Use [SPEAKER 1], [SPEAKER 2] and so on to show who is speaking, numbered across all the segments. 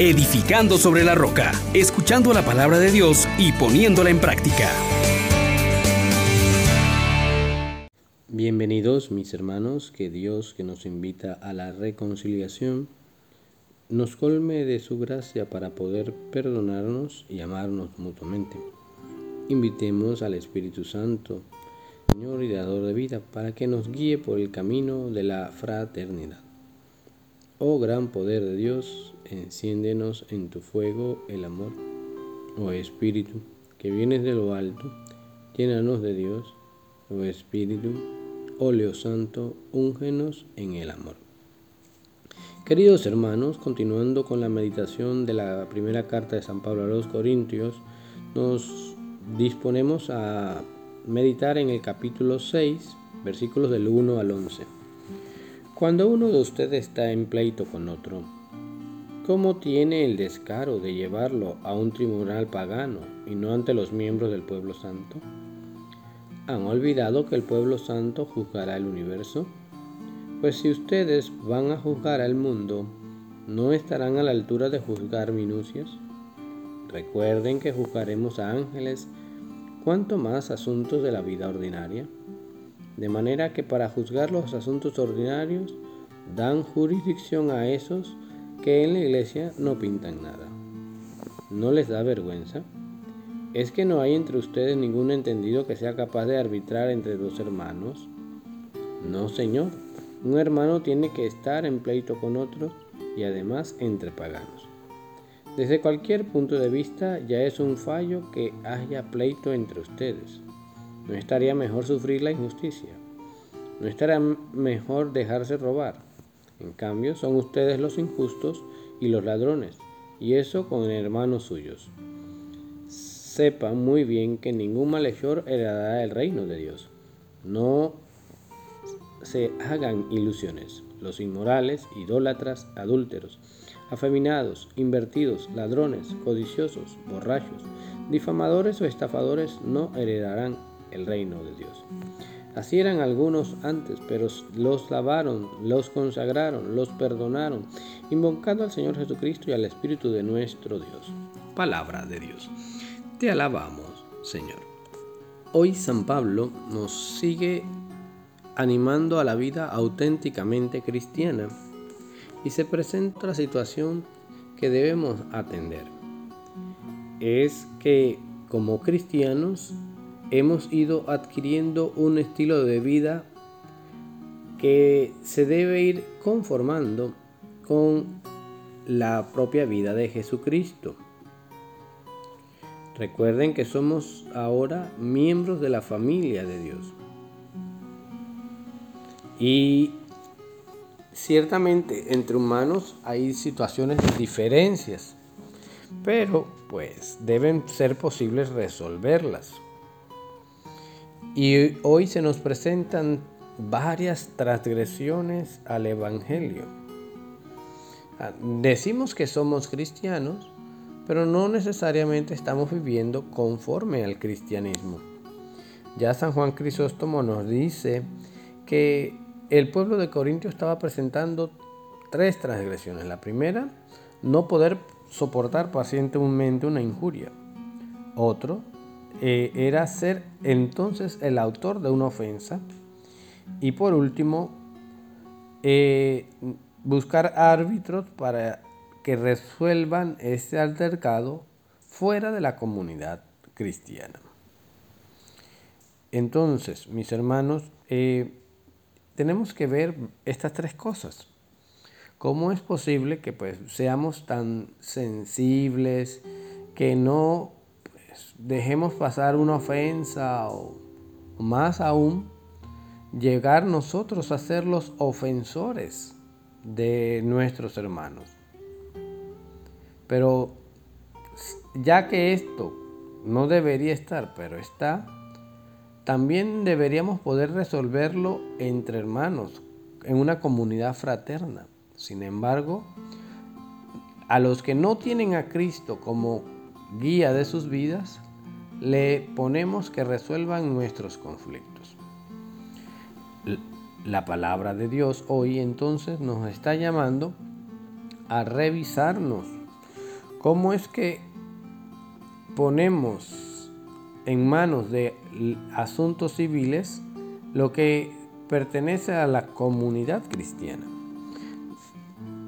[SPEAKER 1] edificando sobre la roca, escuchando la palabra de Dios y poniéndola en práctica.
[SPEAKER 2] Bienvenidos mis hermanos, que Dios que nos invita a la reconciliación nos colme de su gracia para poder perdonarnos y amarnos mutuamente. Invitemos al Espíritu Santo, Señor y Dador de vida, para que nos guíe por el camino de la fraternidad. Oh gran poder de Dios, enciéndenos en tu fuego el amor. Oh Espíritu, que vienes de lo alto, llénanos de Dios. Oh Espíritu, óleo santo, úngenos en el amor. Queridos hermanos, continuando con la meditación de la primera carta de San Pablo a los Corintios, nos disponemos a meditar en el capítulo 6, versículos del 1 al 11. Cuando uno de ustedes está en pleito con otro, ¿cómo tiene el descaro de llevarlo a un tribunal pagano y no ante los miembros del pueblo santo? ¿Han olvidado que el pueblo santo juzgará el universo? Pues si ustedes van a juzgar al mundo, ¿no estarán a la altura de juzgar minucias? Recuerden que juzgaremos a ángeles, cuanto más asuntos de la vida ordinaria de manera que para juzgar los asuntos ordinarios dan jurisdicción a esos que en la iglesia no pintan nada. ¿No les da vergüenza? ¿Es que no hay entre ustedes ningún entendido que sea capaz de arbitrar entre dos hermanos? No, Señor. Un hermano tiene que estar en pleito con otro y además entre paganos. Desde cualquier punto de vista ya es un fallo que haya pleito entre ustedes. ¿No estaría mejor sufrir la injusticia? ¿No estaría mejor dejarse robar? En cambio, son ustedes los injustos y los ladrones, y eso con hermanos suyos. Sepan muy bien que ningún malhechor heredará el reino de Dios. No se hagan ilusiones. Los inmorales, idólatras, adúlteros, afeminados, invertidos, ladrones, codiciosos, borrachos, difamadores o estafadores no heredarán el reino de Dios. Así eran algunos antes, pero los lavaron, los consagraron, los perdonaron, invocando al Señor Jesucristo y al Espíritu de nuestro Dios. Palabra de Dios. Te alabamos, Señor. Hoy San Pablo nos sigue animando a la vida auténticamente cristiana y se presenta la situación que debemos atender. Es que como cristianos hemos ido adquiriendo un estilo de vida que se debe ir conformando con la propia vida de Jesucristo. Recuerden que somos ahora miembros de la familia de Dios. Y ciertamente entre humanos hay situaciones de diferencias, pero pues deben ser posibles resolverlas. Y hoy se nos presentan varias transgresiones al Evangelio. Ah, decimos que somos cristianos, pero no necesariamente estamos viviendo conforme al cristianismo. Ya San Juan Crisóstomo nos dice que el pueblo de Corintio estaba presentando tres transgresiones. La primera, no poder soportar pacientemente una injuria. Otro, eh, era ser entonces el autor de una ofensa. Y por último, eh, buscar árbitros para que resuelvan este altercado fuera de la comunidad cristiana. Entonces, mis hermanos, eh, tenemos que ver estas tres cosas. ¿Cómo es posible que pues, seamos tan sensibles, que no dejemos pasar una ofensa o, más aún, llegar nosotros a ser los ofensores de nuestros hermanos. Pero ya que esto no debería estar, pero está, también deberíamos poder resolverlo entre hermanos, en una comunidad fraterna. Sin embargo, a los que no tienen a Cristo como guía de sus vidas, le ponemos que resuelvan nuestros conflictos. La palabra de Dios hoy entonces nos está llamando a revisarnos ¿Cómo es que ponemos en manos de asuntos civiles lo que pertenece a la comunidad cristiana?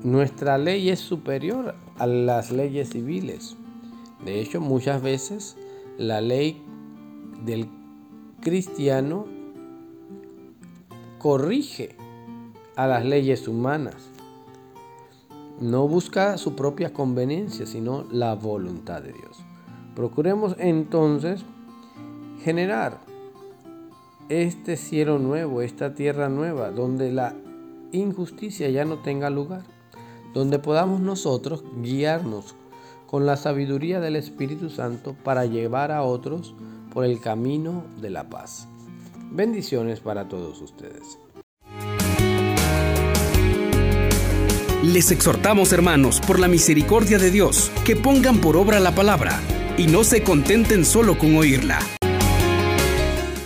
[SPEAKER 2] Nuestra ley es superior a las leyes civiles. De hecho, muchas veces la ley del cristiano corrige a las leyes humanas. No busca su propia conveniencia, sino la voluntad de Dios. Procuremos entonces generar este cielo nuevo, esta tierra nueva, donde la injusticia ya no tenga lugar donde podamos nosotros guiarnos con la sabiduría del Espíritu Santo para llevar a otros por el camino de la paz. Bendiciones para todos ustedes.
[SPEAKER 1] Les exhortamos, hermanos, por la misericordia de Dios, que pongan por obra la palabra y no se contenten solo con oírla.